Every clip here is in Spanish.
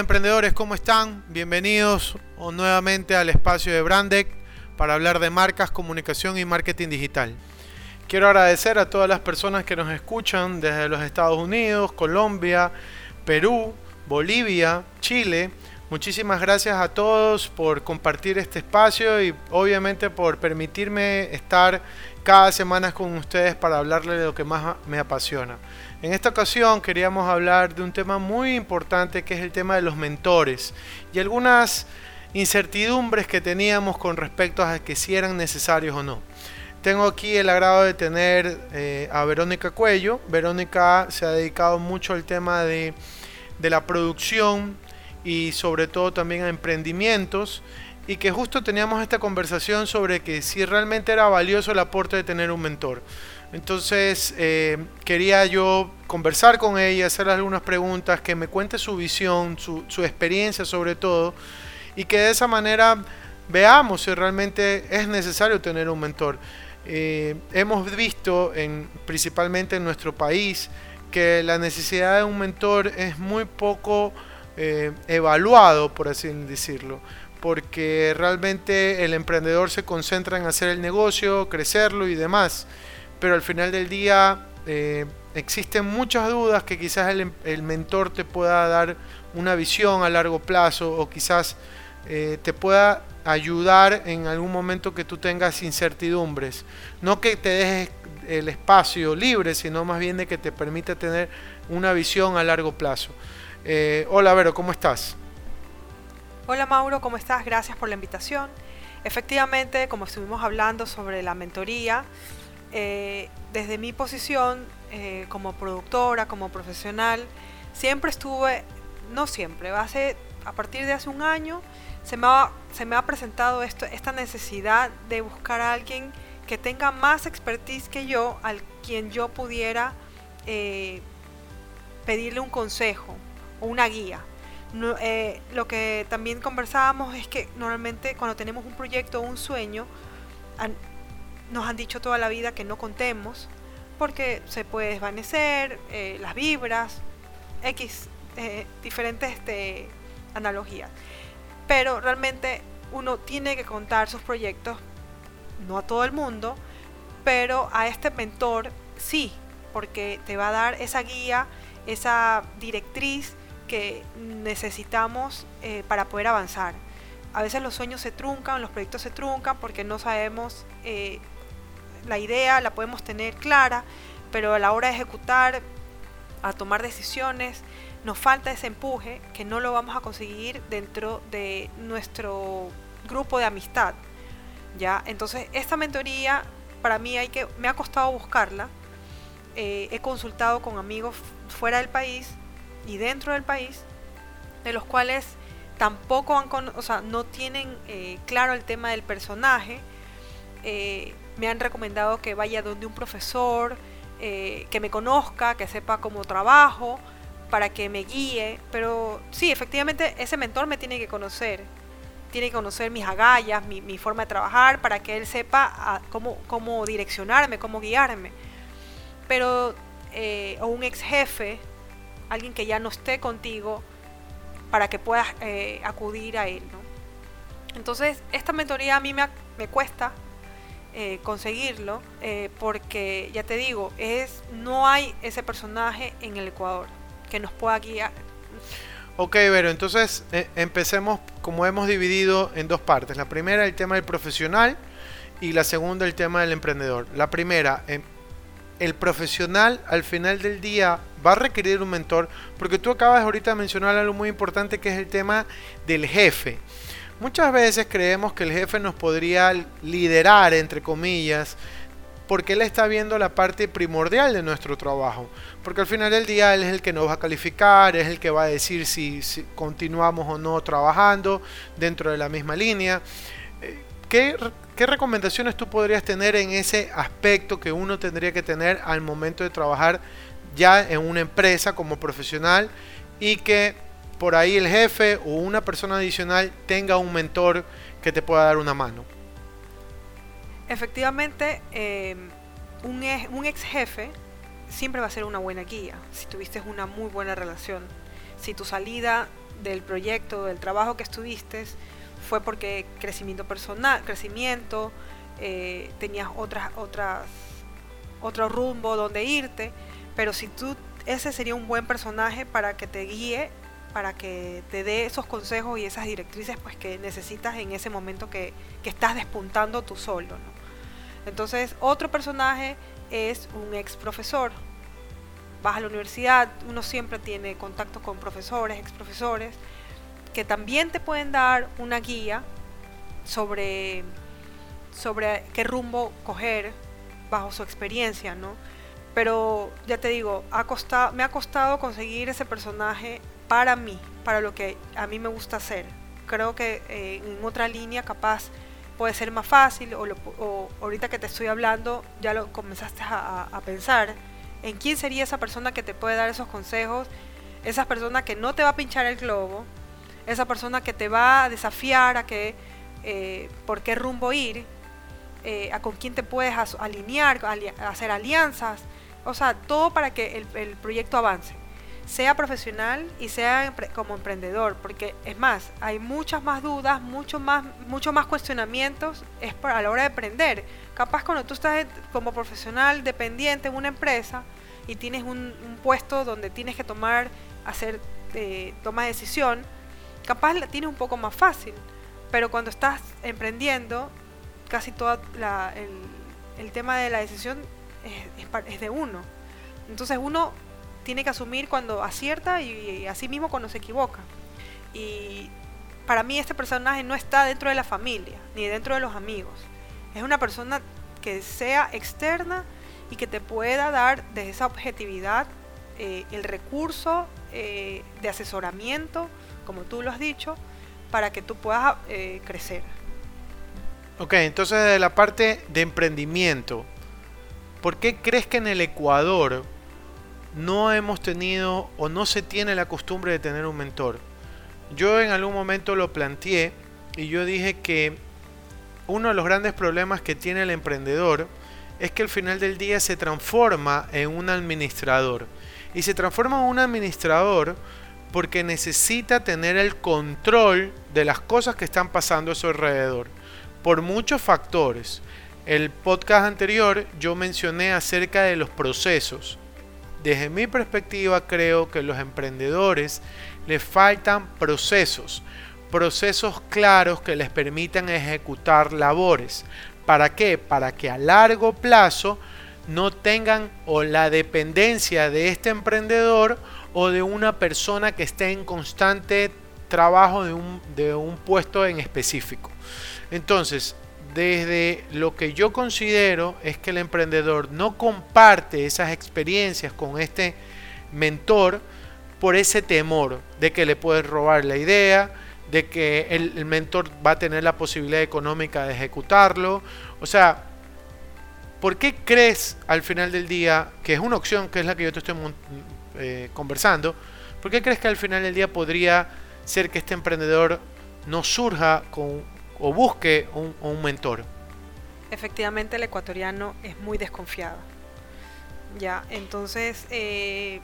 Emprendedores, ¿cómo están? Bienvenidos nuevamente al espacio de Brandec para hablar de marcas, comunicación y marketing digital. Quiero agradecer a todas las personas que nos escuchan desde los Estados Unidos, Colombia, Perú, Bolivia, Chile. Muchísimas gracias a todos por compartir este espacio y obviamente por permitirme estar cada semana con ustedes para hablarles de lo que más me apasiona. En esta ocasión queríamos hablar de un tema muy importante que es el tema de los mentores y algunas incertidumbres que teníamos con respecto a que si eran necesarios o no. Tengo aquí el agrado de tener eh, a Verónica Cuello. Verónica se ha dedicado mucho al tema de, de la producción y sobre todo también a emprendimientos y que justo teníamos esta conversación sobre que si realmente era valioso el aporte de tener un mentor. Entonces eh, quería yo conversar con ella, hacerle algunas preguntas, que me cuente su visión, su, experiencia sobre todo, y que de esa manera veamos si realmente es necesario tener un mentor. Eh, hemos visto, en, principalmente en nuestro país, que la necesidad de un mentor es muy poco eh, evaluado, por así decirlo, porque realmente el emprendedor se concentra en hacer el negocio, crecerlo y demás pero al final del día eh, existen muchas dudas que quizás el, mentor te pueda dar una visión a largo plazo o quizás eh, te pueda ayudar en algún momento que tú tengas incertidumbres. No que te dejes el espacio libre, sino más bien de que te permita tener una visión a largo plazo. Eh, hola Vero, ¿cómo estás? Hola Mauro, ¿cómo estás? Gracias por la invitación. Efectivamente, como estuvimos hablando sobre la mentoría, eh, desde mi posición eh, como productora, como profesional, siempre estuve, no siempre, hace, a partir de hace un año, se me ha, presentado esto, esta necesidad de buscar a alguien que tenga más expertise que yo, al quien yo pudiera eh, pedirle un consejo o una guía. Lo que también conversábamos es que normalmente cuando tenemos un proyecto o un sueño, nos han dicho toda la vida que no contemos porque se puede desvanecer, eh, las vibras, X, eh, diferentes este, analogías. Pero realmente uno tiene que contar sus proyectos, no a todo el mundo, pero a este mentor sí, porque te va a dar esa guía, esa directriz que necesitamos eh, para poder avanzar. A veces los sueños se truncan, los proyectos se truncan porque no sabemos la idea la podemos tener clara, pero a la hora de ejecutar, a tomar decisiones, nos falta ese empuje que no lo vamos a conseguir dentro de nuestro grupo de amistad. ¿ya? Entonces, esta mentoría para mí hay que, me ha costado buscarla. Eh, he consultado con amigos fuera del país y dentro del país, de los cuales tampoco han, o sea, no tienen eh, claro el tema del personaje. Eh, me han recomendado que vaya donde un profesor, eh, que me conozca, que sepa cómo trabajo, para que me guíe. Pero sí, efectivamente ese mentor me tiene que conocer. Tiene que conocer mis agallas, mi, forma de trabajar, para que él sepa ah, cómo, cómo direccionarme, cómo guiarme. Pero, eh, o un ex jefe, alguien que ya no esté contigo, para que puedas eh, acudir a él. Entonces, esta mentoría a mí me, me cuesta eh, conseguirlo, eh, porque ya te digo, es no hay ese personaje en el Ecuador que nos pueda guiar. Ok, pero entonces empecemos como hemos dividido en dos partes. La primera el tema del profesional y la segunda el tema del emprendedor. La primera, em, el profesional al final del día va a requerir un mentor, porque tú acabas ahorita de mencionar algo muy importante que es el tema del jefe. Muchas veces creemos que el jefe nos podría liderar, entre comillas, porque él está viendo la parte primordial de nuestro trabajo. Porque al final del día él es el que nos va a calificar, es el que va a decir si, continuamos o no trabajando dentro de la misma línea. Eh, ¿Qué, ¿Qué recomendaciones tú podrías tener en ese aspecto que uno tendría que tener al momento de trabajar ya en una empresa como profesional y que por ahí el jefe o una persona adicional tenga un mentor que te pueda dar una mano? Efectivamente, eh, un, ex, jefe siempre va a ser una buena guía si tuviste una muy buena relación. Si tu salida del proyecto, del trabajo que estuviste, fue porque crecimiento personal, crecimiento, eh, tenías otras, otras, otro rumbo donde irte, pero si tú, ese sería un buen personaje para que te guíe, para que te dé esos consejos y esas directrices pues que necesitas en ese momento que, que estás despuntando tú solo. Entonces, otro personaje es un ex profesor. Vas a la universidad, uno siempre tiene contacto con profesores, ex profesores, que también te pueden dar una guía sobre, sobre qué rumbo coger bajo su experiencia, ¿no? Pero ya te digo, ha costado, me ha costado conseguir ese personaje para mí, para lo que a mí me gusta hacer. Creo que eh, en otra línea capaz puede ser más fácil o, ahorita que te estoy hablando ya lo comenzaste a, pensar en quién sería esa persona que te puede dar esos consejos, esa persona que no te va a pinchar el globo, esa persona que te va a desafiar a que eh, por qué rumbo ir, eh, a con quién te puedes alinear, hacer alianzas, o sea, todo para que el proyecto avance sea profesional y sea como emprendedor, porque es más, hay muchas más dudas, mucho más, más cuestionamientos es a la hora de emprender. Capaz cuando tú estás como profesional dependiente en una empresa y tienes un, puesto donde tienes que tomar, hacer eh, toma de decisión, capaz la tienes un poco más fácil, pero cuando estás emprendiendo, casi todo el, tema de la decisión es, de uno. Entonces uno tiene que asumir cuando acierta y, así mismo cuando se equivoca. Y para mí este personaje no está dentro de la familia ni dentro de los amigos. Es una persona que sea externa y que te pueda dar desde esa objetividad eh, el recurso eh, de asesoramiento, como tú lo has dicho, para que tú puedas eh, crecer. Ok, entonces de la parte de emprendimiento, ¿por qué crees que en el Ecuador no hemos tenido o no se tiene la costumbre de tener un mentor. Yo en algún momento lo planteé y yo dije que uno de los grandes problemas que tiene el emprendedor es que al final del día se transforma en un administrador. Y se transforma en un administrador porque necesita tener el control de las cosas que están pasando a su alrededor. Por muchos factores. El podcast anterior yo mencioné acerca de los procesos. Desde mi perspectiva creo que los emprendedores les faltan procesos, procesos claros que les permitan ejecutar labores. ¿Para qué? Para que a largo plazo no tengan o la dependencia de este emprendedor o de una persona que esté en constante trabajo de un, de un puesto en específico. Entonces, desde lo que yo considero es que el emprendedor no comparte esas experiencias con este mentor por ese temor de que le puede robar la idea, de que el, mentor va a tener la posibilidad económica de ejecutarlo. O sea, ¿por qué crees al final del día, que es una opción, que es la que yo te estoy eh, conversando, ¿por qué crees que al final del día podría ser que este emprendedor no surja con o busque un, mentor. Efectivamente, el ecuatoriano es muy desconfiado. Ya, entonces, eh,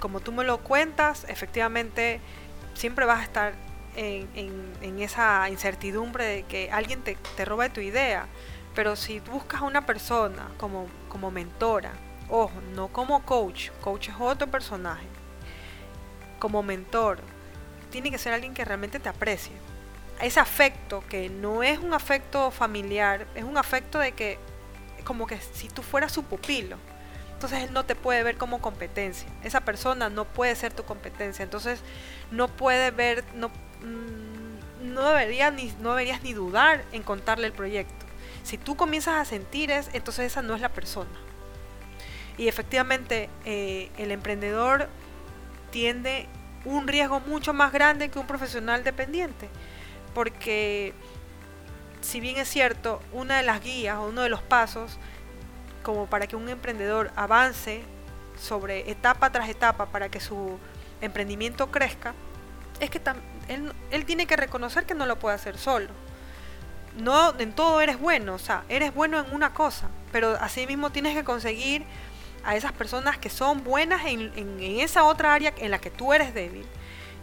como tú me lo cuentas, efectivamente siempre vas a estar en, esa incertidumbre de que alguien te, te robe tu idea. Pero si buscas a una persona como, como mentora, ojo, no como coach, coach es otro personaje, como mentor, tiene que ser alguien que realmente te aprecie ese afecto, que no es un afecto familiar, es un afecto de que, como que si tú fueras su pupilo, entonces él no te puede ver como competencia. Esa persona no puede ser tu competencia. Entonces no puede ver, no, mm, no, ni, no deberías ni dudar en contarle el proyecto. Si tú comienzas a sentir es, entonces esa no es la persona. Y efectivamente eh, el emprendedor tiende un riesgo mucho más grande que un profesional dependiente. Porque si bien es cierto, una de las guías o uno de los pasos como para que un emprendedor avance sobre etapa tras etapa para que su emprendimiento crezca, es que él, él tiene que reconocer que no lo puede hacer solo. No en todo eres bueno, o sea, eres bueno en una cosa, pero asimismo tienes que conseguir a esas personas que son buenas en, en, esa otra área en la que tú eres débil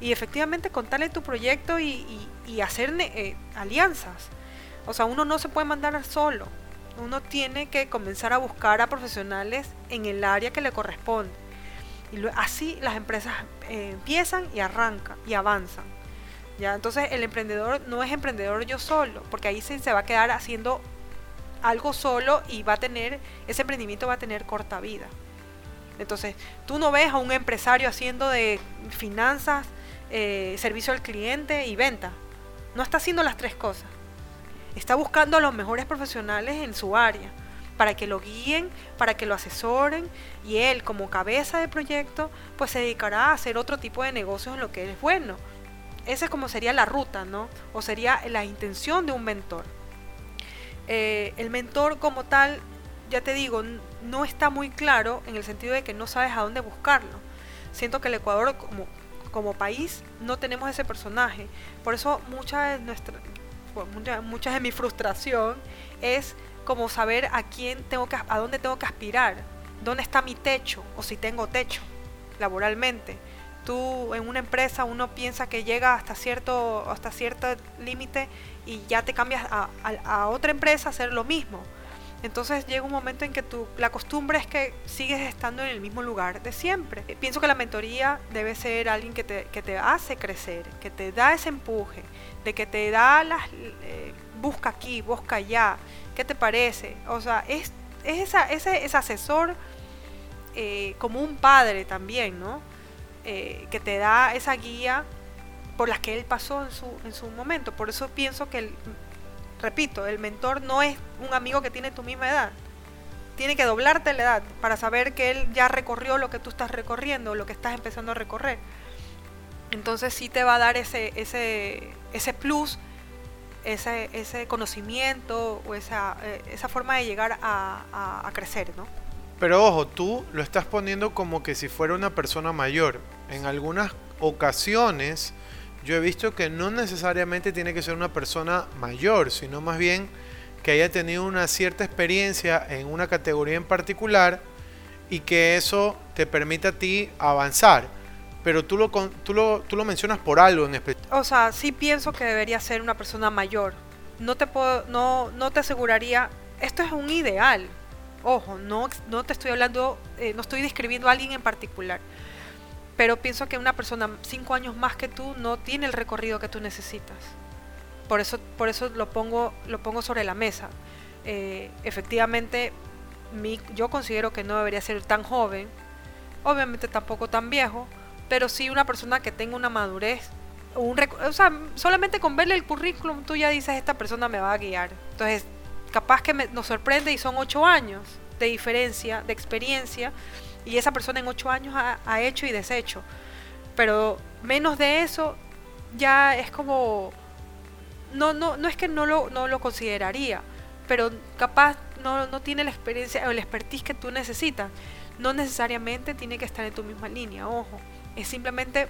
y efectivamente contarle tu proyecto y, y, hacer eh, alianzas. O sea, uno no se puede mandar solo, uno tiene que comenzar a buscar a profesionales en el área que le corresponde. Y así las empresas eh, empiezan y arrancan y avanzan. ¿ya? Entonces el emprendedor no es emprendedor yo solo, porque ahí se, se va a quedar haciendo algo solo y va a tener, ese emprendimiento va a tener corta vida. Entonces, tú no ves a un empresario haciendo de finanzas, eh, servicio al cliente y venta. No está haciendo las tres cosas. Está buscando a los mejores profesionales en su área para que lo guíen, para que lo asesoren y él como cabeza de proyecto pues se dedicará a hacer otro tipo de negocios en lo que él es bueno. Esa como sería la ruta, ¿no? O sería la intención de un mentor. Eh, el mentor como tal, ya te digo, no está muy claro en el sentido de que no sabes a dónde buscarlo. Siento que el Ecuador como, como país no tenemos ese personaje. Por eso mucha de nuestra, mucha, de mi frustración es como saber a quién tengo que, a dónde tengo que aspirar, dónde está mi techo o si tengo techo laboralmente. Tú en una empresa uno piensa que llega hasta cierto hasta cierto límite y ya te cambias a, otra empresa a hacer lo mismo. Entonces llega un momento en que tú, la costumbre es que sigues estando en el mismo lugar de siempre. Pienso que la mentoría debe ser alguien que te, que te hace crecer, que te da ese empuje, de que te da las... Eh, busca aquí, busca allá, ¿qué te parece? O sea, es, es esa, ese, ese asesor eh, como un padre también, ¿no? Eh, que te da esa guía por las que él pasó en su, en su momento. Por eso pienso que, repito, el mentor no es un amigo que tiene tu misma edad. Tiene que doblarte la edad para saber que él ya recorrió lo que tú estás recorriendo, lo que estás empezando a recorrer. Entonces sí te va a dar ese, ese, ese plus ese, ese conocimiento o esa, eh, esa forma de llegar a, a, crecer, ¿no? Pero ojo, tú lo estás poniendo como que si fuera una persona mayor. En algunas ocasiones yo he visto que no necesariamente tiene que ser una persona mayor, sino más bien que haya tenido una cierta experiencia en una categoría en particular y que eso te permita a ti avanzar pero tú lo, tú lo, tú lo mencionas por algo en especial. O sea, sí pienso que debería ser una persona mayor. No te, no, no te aseguraría, esto es un ideal. Ojo, no, no te estoy hablando, eh, no estoy describiendo a alguien en particular. Pero pienso que una persona cinco años más que tú no tiene el recorrido que tú necesitas. Por eso, por eso lo, pongo, lo pongo sobre la mesa. Eh, efectivamente, mi, yo considero que no debería ser tan joven, obviamente tampoco tan viejo, pero sí una persona que tenga una madurez. Un o sea, solamente con verle el currículum tú ya dices, esta persona me va a guiar. Entonces, capaz que nos sorprende y son ocho años de diferencia, de experiencia, y esa persona en ocho años ha, hecho y deshecho. Pero menos de eso ya es como... No, no, no es que no lo, no lo consideraría, pero capaz no, no tiene la experiencia o el expertise que tú necesitas. No necesariamente tiene que estar en tu misma línea, ojo es simplemente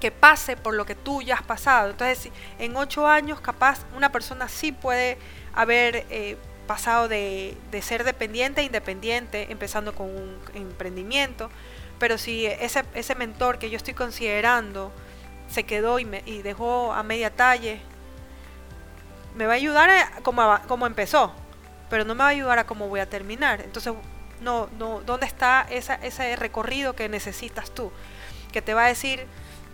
que pase por lo que tú ya has pasado. Entonces, en ocho años, capaz una persona sí puede haber eh, pasado de, ser dependiente a independiente, empezando con un emprendimiento, pero si ese, ese mentor que yo estoy considerando se quedó y, me, y dejó a media talle, me va a ayudar a, como, como empezó, pero no me va a ayudar a cómo voy a terminar. Entonces, no, no, ¿dónde está esa, ese recorrido que necesitas tú? que te va a decir,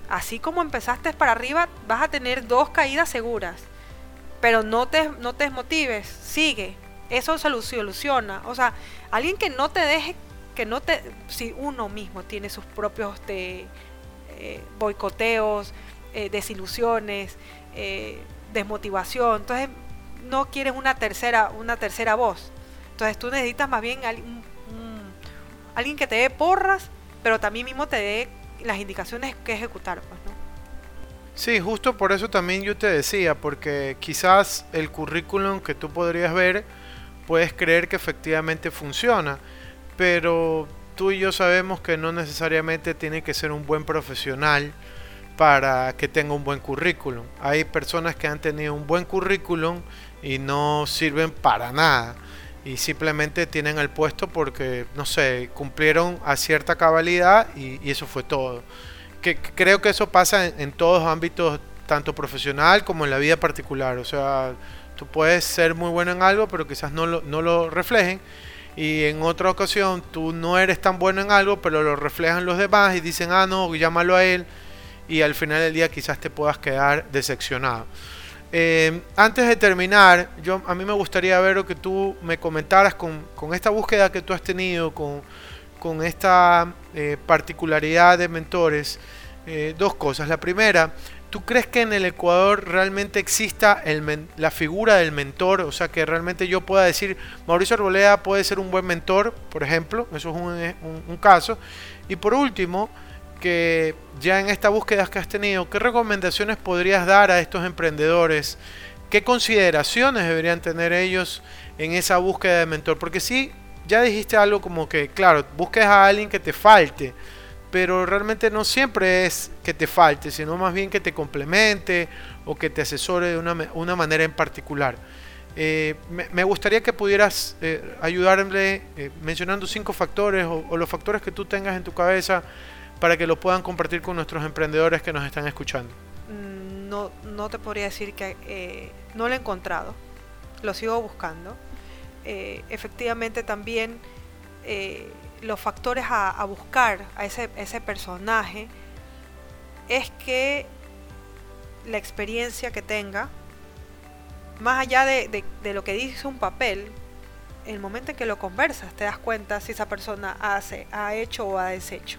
así como empezaste para arriba, vas a tener dos caídas seguras. Pero no te, no te desmotives, sigue. Eso se soluciona. O sea, alguien que no te deje, que no te, si uno mismo tiene sus propios de, eh, boicoteos, eh, desilusiones, eh, desmotivación. Entonces, no quieres una tercera, una tercera voz. Entonces tú necesitas más bien alguien que te dé porras, pero también mismo te dé las indicaciones que ejecutar. Sí, justo por eso también yo te decía, porque quizás el currículum que tú podrías ver, puedes creer que efectivamente funciona, pero tú y yo sabemos que no necesariamente tiene que ser un buen profesional para que tenga un buen currículum. Hay personas que han tenido un buen currículum y no sirven para nada y simplemente tienen el puesto porque, no sé, cumplieron a cierta cabalidad y, eso fue todo. Que, creo que eso pasa en, todos los ámbitos, tanto profesional como en la vida particular. O sea, tú puedes ser muy bueno en algo, pero quizás no lo, no lo reflejen. Y en otra ocasión tú no eres tan bueno en algo, pero lo reflejan los demás y dicen, ah, no, llámalo a él. Y al final del día quizás te puedas quedar decepcionado. Eh, antes de terminar, yo, a mí me gustaría ver lo que tú me comentaras con, esta búsqueda que tú has tenido, con, esta eh, particularidad de mentores. Eh, dos cosas. La primera, ¿tú crees que en el Ecuador realmente exista el la figura del mentor? O sea, que realmente yo pueda decir, Mauricio Arboleda puede ser un buen mentor, por ejemplo, eso es un caso. Y por último, que ya en esta búsqueda que has tenido, ¿qué recomendaciones podrías dar a estos emprendedores? ¿Qué consideraciones deberían tener ellos en esa búsqueda de mentor? Porque sí, ya dijiste algo como que, claro, busques a alguien que te falte, pero realmente no siempre es que te falte, sino más bien que te complemente o que te asesore de una, manera en particular. Eh, me, gustaría que pudieras eh, ayudarle eh, mencionando cinco factores o los factores que tú tengas en tu cabeza para que lo puedan compartir con nuestros emprendedores que nos están escuchando? Mm, no, no te podría decir que eh, no lo he encontrado, lo sigo buscando. Eh, efectivamente también eh, los factores a, buscar a ese, ese personaje es que la experiencia que tenga, más allá de, de, lo que dice un papel, el momento en que lo conversas te das cuenta si esa persona hace, ha hecho o ha deshecho.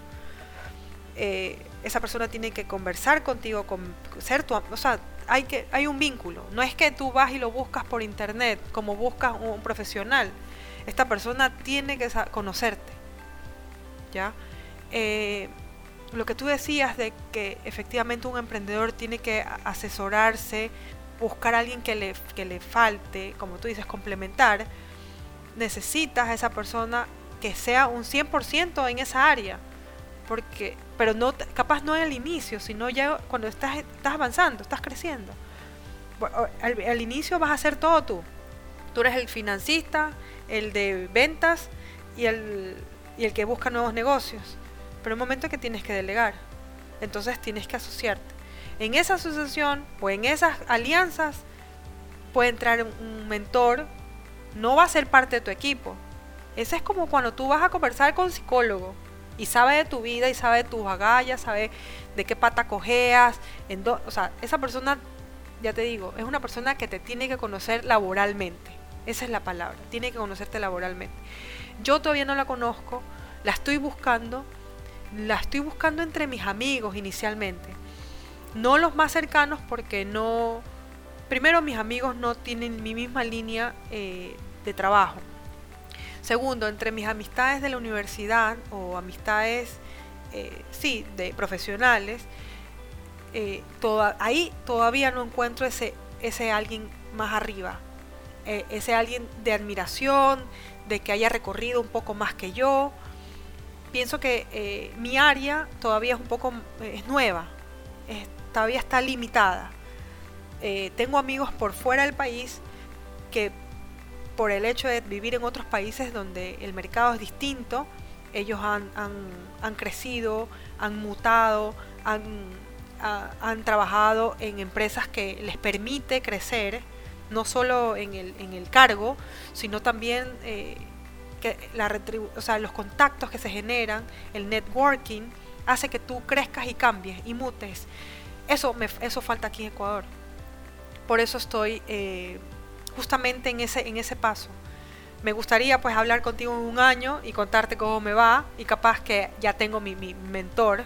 Eh, esa persona tiene que conversar contigo, con, ser tu, o sea, hay, que, hay un vínculo. No es que tú vas y lo buscas por internet, como buscas un, profesional. Esta persona tiene que conocerte. ¿Ya? Eh, lo que tú decías de que efectivamente un emprendedor tiene que asesorarse, buscar a alguien que le, que le falte, como tú dices, complementar, necesitas a esa persona que sea un 100% en esa área porque pero no capaz no al inicio sino ya cuando estás estás avanzando estás creciendo. Al, inicio vas a hacer todo tú. Tú eres el financista el de ventas y el y el que busca nuevos negocios. Pero en un momento que tienes que delegar. Entonces tienes que asociarte. En esa asociación o en esas alianzas puede entrar un mentor. No va a ser parte de tu equipo. Ese es como cuando tú vas a conversar con psicólogo y sabe de tu vida y sabe de tus agallas, sabe de qué pata cojeas. En o sea, esa persona, ya te digo, es una persona que te tiene que conocer laboralmente. Esa es la palabra, tiene que conocerte laboralmente. Yo todavía no la conozco, la estoy buscando, la estoy buscando entre mis amigos inicialmente. No los más cercanos porque no... Primero mis amigos no tienen mi misma línea eh, de trabajo. Segundo, entre mis amistades de la universidad o amistades, eh, sí, de profesionales, eh, ahí todavía no encuentro ese, ese alguien más arriba, eh, ese alguien de admiración, de que haya recorrido un poco más que yo. Pienso que mi área todavía es un poco es nueva, todavía está limitada. tengo amigos por fuera del país que por el hecho de vivir en otros países donde el mercado es distinto, ellos han, han, crecido, han mutado, han, han, trabajado en empresas que les permite crecer, no solo en el, en el cargo, sino también eh, que la o sea, los contactos que se generan, el networking, hace que tú crezcas y cambies y mutes. Eso, me, eso falta aquí en Ecuador. Por eso estoy... Eh, justamente en ese, en ese paso. Me gustaría pues hablar contigo en un año y contarte cómo me va y capaz que ya tengo mi, mi mentor,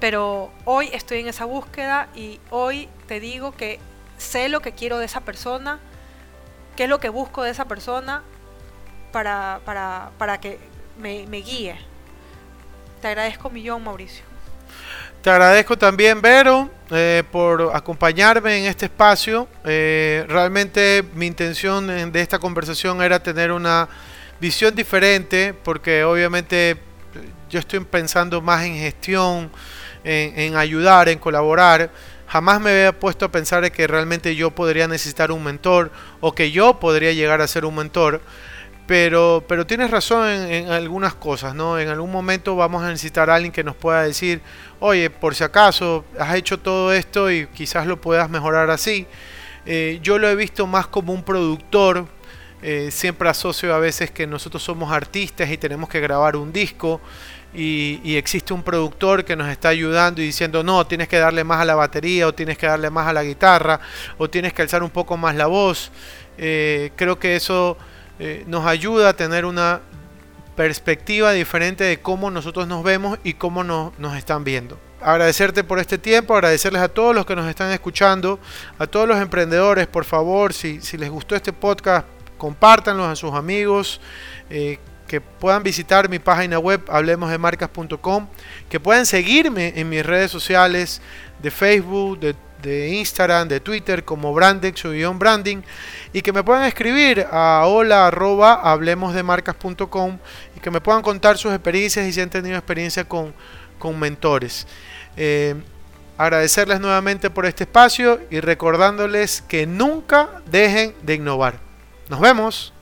pero hoy estoy en esa búsqueda y hoy te digo que sé lo que quiero de esa persona, qué es lo que busco de esa persona para, para, para que me, guíe. Te agradezco un millón, Mauricio. Te agradezco también, Vero, eh, por acompañarme en este espacio. Eh, realmente mi intención de esta conversación era tener una visión diferente, porque obviamente yo estoy pensando más en gestión, en, ayudar, en colaborar. Jamás me había puesto a pensar que realmente yo podría necesitar un mentor o que yo podría llegar a ser un mentor. Pero, pero tienes razón en, algunas cosas, ¿no? En algún momento vamos a necesitar a alguien que nos pueda decir, oye, por si acaso has hecho todo esto y quizás lo puedas mejorar así. Eh, yo lo he visto más como un productor. Eh, siempre asocio a veces que nosotros somos artistas y tenemos que grabar un disco y, existe un productor que nos está ayudando y diciendo, no, tienes que darle más a la batería o tienes que darle más a la guitarra o tienes que alzar un poco más la voz. Eh, creo que eso eh, nos ayuda a tener una perspectiva diferente de cómo nosotros nos vemos y cómo nos, están viendo. Agradecerte por este tiempo, agradecerles a todos los que nos están escuchando, a todos los emprendedores, por favor, si, si les gustó este podcast, compártanlo a sus amigos. Eh, que puedan visitar mi página web hablemosdemarcas.com, que puedan seguirme en mis redes sociales de Facebook, de, Instagram, de Twitter como Brandex o branding y que me puedan escribir a hola arroba hablemosdemarcas.com y que me puedan contar sus experiencias y si han tenido experiencia con, con mentores. Eh, agradecerles nuevamente por este espacio y recordándoles que nunca dejen de innovar. Nos vemos.